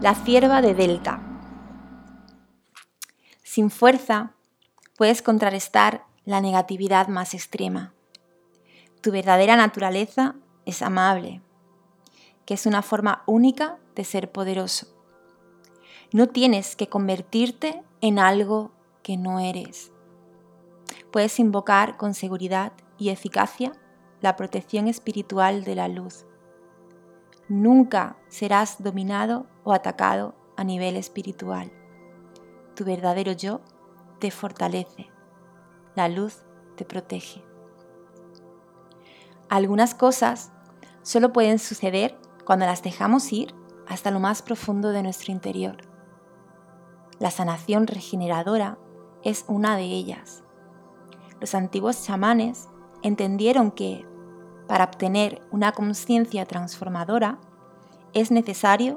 La cierva de Delta. Sin fuerza puedes contrarrestar la negatividad más extrema. Tu verdadera naturaleza es amable, que es una forma única de ser poderoso. No tienes que convertirte en algo que no eres. Puedes invocar con seguridad y eficacia la protección espiritual de la luz. Nunca serás dominado atacado a nivel espiritual. Tu verdadero yo te fortalece. La luz te protege. Algunas cosas solo pueden suceder cuando las dejamos ir hasta lo más profundo de nuestro interior. La sanación regeneradora es una de ellas. Los antiguos chamanes entendieron que para obtener una conciencia transformadora es necesario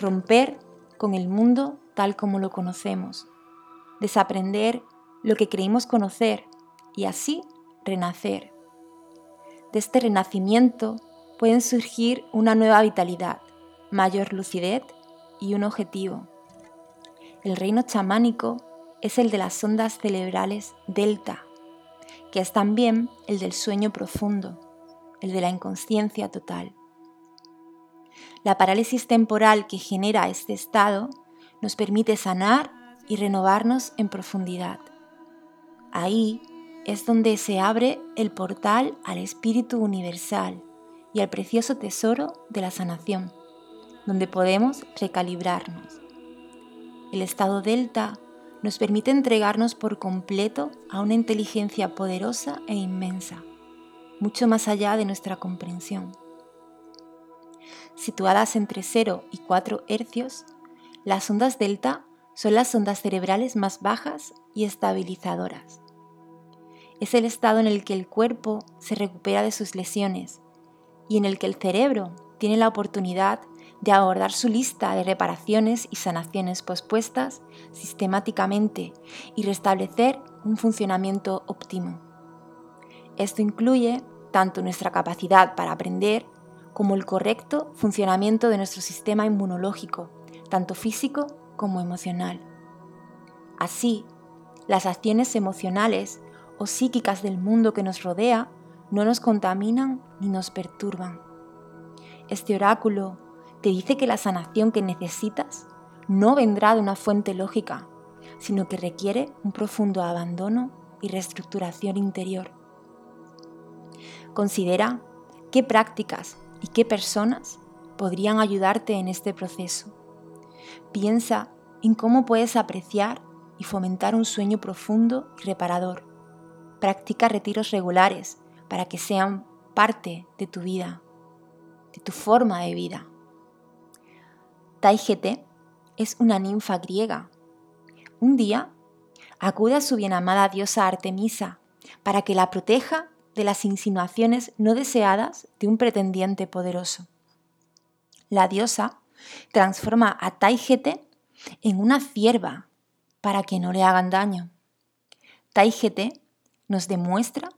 romper con el mundo tal como lo conocemos, desaprender lo que creímos conocer y así renacer. De este renacimiento pueden surgir una nueva vitalidad, mayor lucidez y un objetivo. El reino chamánico es el de las ondas cerebrales delta, que es también el del sueño profundo, el de la inconsciencia total. La parálisis temporal que genera este estado nos permite sanar y renovarnos en profundidad. Ahí es donde se abre el portal al espíritu universal y al precioso tesoro de la sanación, donde podemos recalibrarnos. El estado delta nos permite entregarnos por completo a una inteligencia poderosa e inmensa, mucho más allá de nuestra comprensión. Situadas entre 0 y 4 hercios, las ondas delta son las ondas cerebrales más bajas y estabilizadoras. Es el estado en el que el cuerpo se recupera de sus lesiones y en el que el cerebro tiene la oportunidad de abordar su lista de reparaciones y sanaciones pospuestas sistemáticamente y restablecer un funcionamiento óptimo. Esto incluye tanto nuestra capacidad para aprender como el correcto funcionamiento de nuestro sistema inmunológico, tanto físico como emocional. Así, las acciones emocionales o psíquicas del mundo que nos rodea no nos contaminan ni nos perturban. Este oráculo te dice que la sanación que necesitas no vendrá de una fuente lógica, sino que requiere un profundo abandono y reestructuración interior. Considera qué prácticas y qué personas podrían ayudarte en este proceso. Piensa en cómo puedes apreciar y fomentar un sueño profundo y reparador. Practica retiros regulares para que sean parte de tu vida, de tu forma de vida. Taigete es una ninfa griega. Un día acude a su bienamada diosa Artemisa para que la proteja de las insinuaciones no deseadas de un pretendiente poderoso. La diosa transforma a Taigete en una cierva para que no le hagan daño. Taigete nos demuestra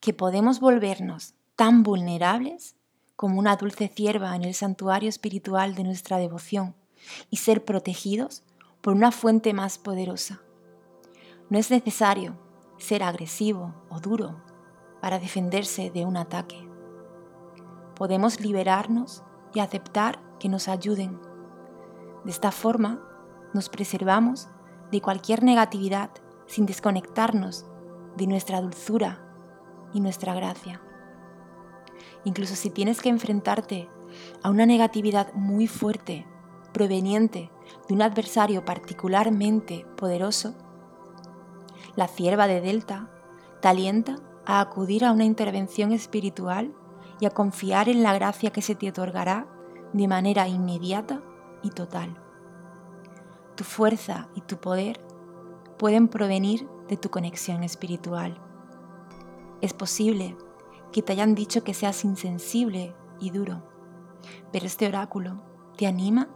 que podemos volvernos tan vulnerables como una dulce cierva en el santuario espiritual de nuestra devoción y ser protegidos por una fuente más poderosa. No es necesario ser agresivo o duro para defenderse de un ataque. Podemos liberarnos y aceptar que nos ayuden. De esta forma, nos preservamos de cualquier negatividad sin desconectarnos de nuestra dulzura y nuestra gracia. Incluso si tienes que enfrentarte a una negatividad muy fuerte, proveniente de un adversario particularmente poderoso, la cierva de Delta te alienta a acudir a una intervención espiritual y a confiar en la gracia que se te otorgará de manera inmediata y total. Tu fuerza y tu poder pueden provenir de tu conexión espiritual. Es posible que te hayan dicho que seas insensible y duro, pero este oráculo te anima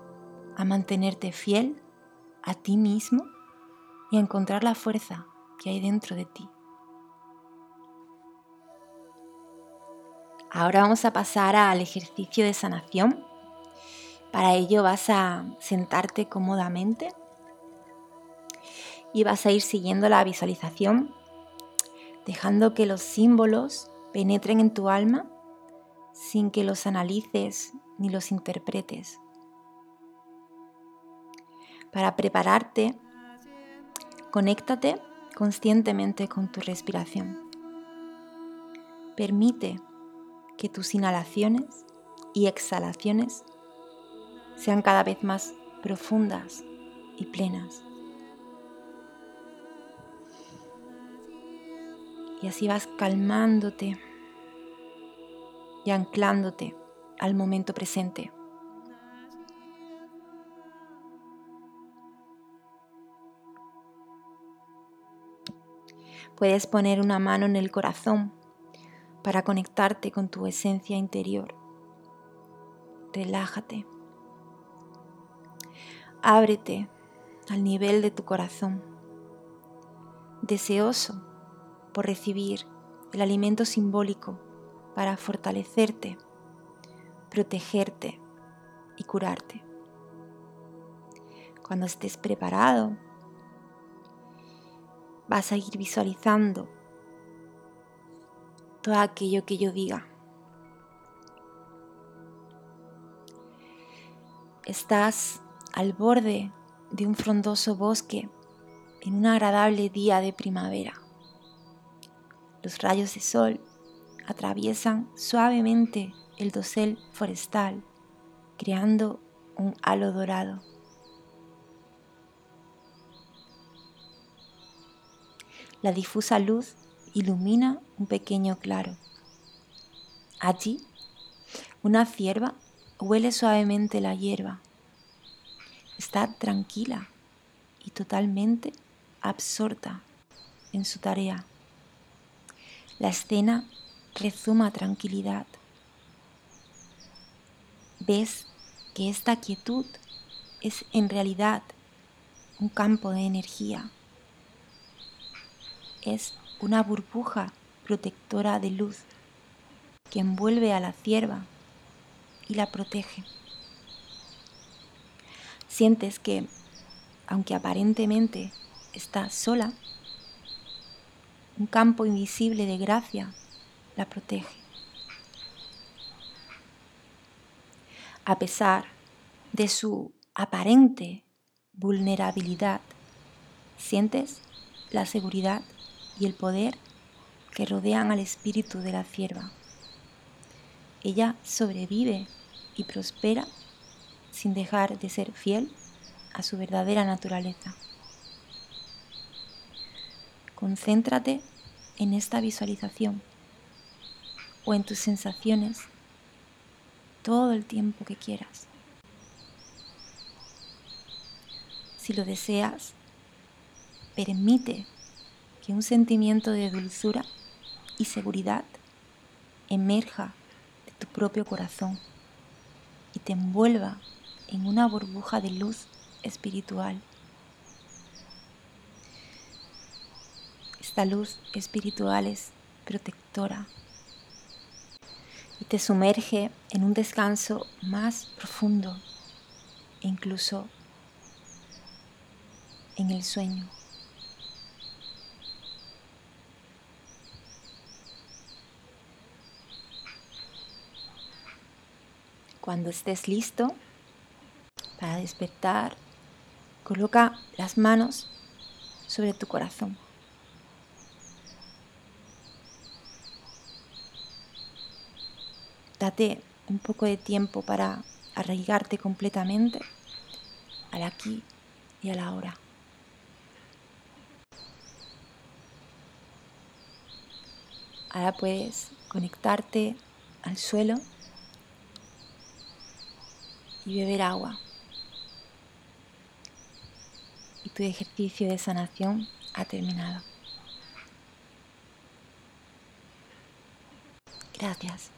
a mantenerte fiel a ti mismo y a encontrar la fuerza que hay dentro de ti. Ahora vamos a pasar al ejercicio de sanación Para ello vas a sentarte cómodamente y vas a ir siguiendo la visualización, dejando que los símbolos penetren en tu alma sin que los analices ni los interpretes. Para prepararte, conéctate conscientemente con tu respiración. Permite que tus inhalaciones y exhalaciones sean cada vez más profundas y plenas. Y así vas calmándote y anclándote al momento presente. Puedes poner una mano en el corazón para conectarte con tu esencia interior. Relájate. Ábrete al nivel de tu corazón, deseoso por recibir el alimento simbólico para fortalecerte, protegerte y curarte. Cuando estés preparado, vas a ir visualizando todo aquello que yo diga. Estás al borde de un frondoso bosque en un agradable día de primavera. Los rayos de sol atraviesan suavemente el dosel forestal, creando un halo dorado. La difusa luz ilumina un pequeño claro. Allí, una cierva huele suavemente la hierba. Está tranquila y totalmente absorta en su tarea. La escena rezuma tranquilidad. Ves que esta quietud es en realidad un campo de energía. Es una burbuja protectora de luz que envuelve a la cierva y la protege. Sientes que, aunque aparentemente está sola, un campo invisible de gracia la protege. A pesar de su aparente vulnerabilidad, sientes la seguridad y el poder que rodean al espíritu de la cierva. Ella sobrevive y prospera sin dejar de ser fiel a su verdadera naturaleza. Concéntrate en esta visualización o en tus sensaciones todo el tiempo que quieras. Si lo deseas, permite que un sentimiento de dulzura y seguridad emerja de tu propio corazón y te envuelva en una burbuja de luz espiritual. Esta luz espiritual es protectora, y te sumerge en un descanso más profundo e incluso en el sueño. Cuando estés listo para despertar, coloca las manos sobre tu corazón. date un poco de tiempo para arraigarte completamente al aquí y a la hora. Ahora puedes conectarte al suelo y beber agua. Y tu ejercicio de sanación ha terminado. Gracias.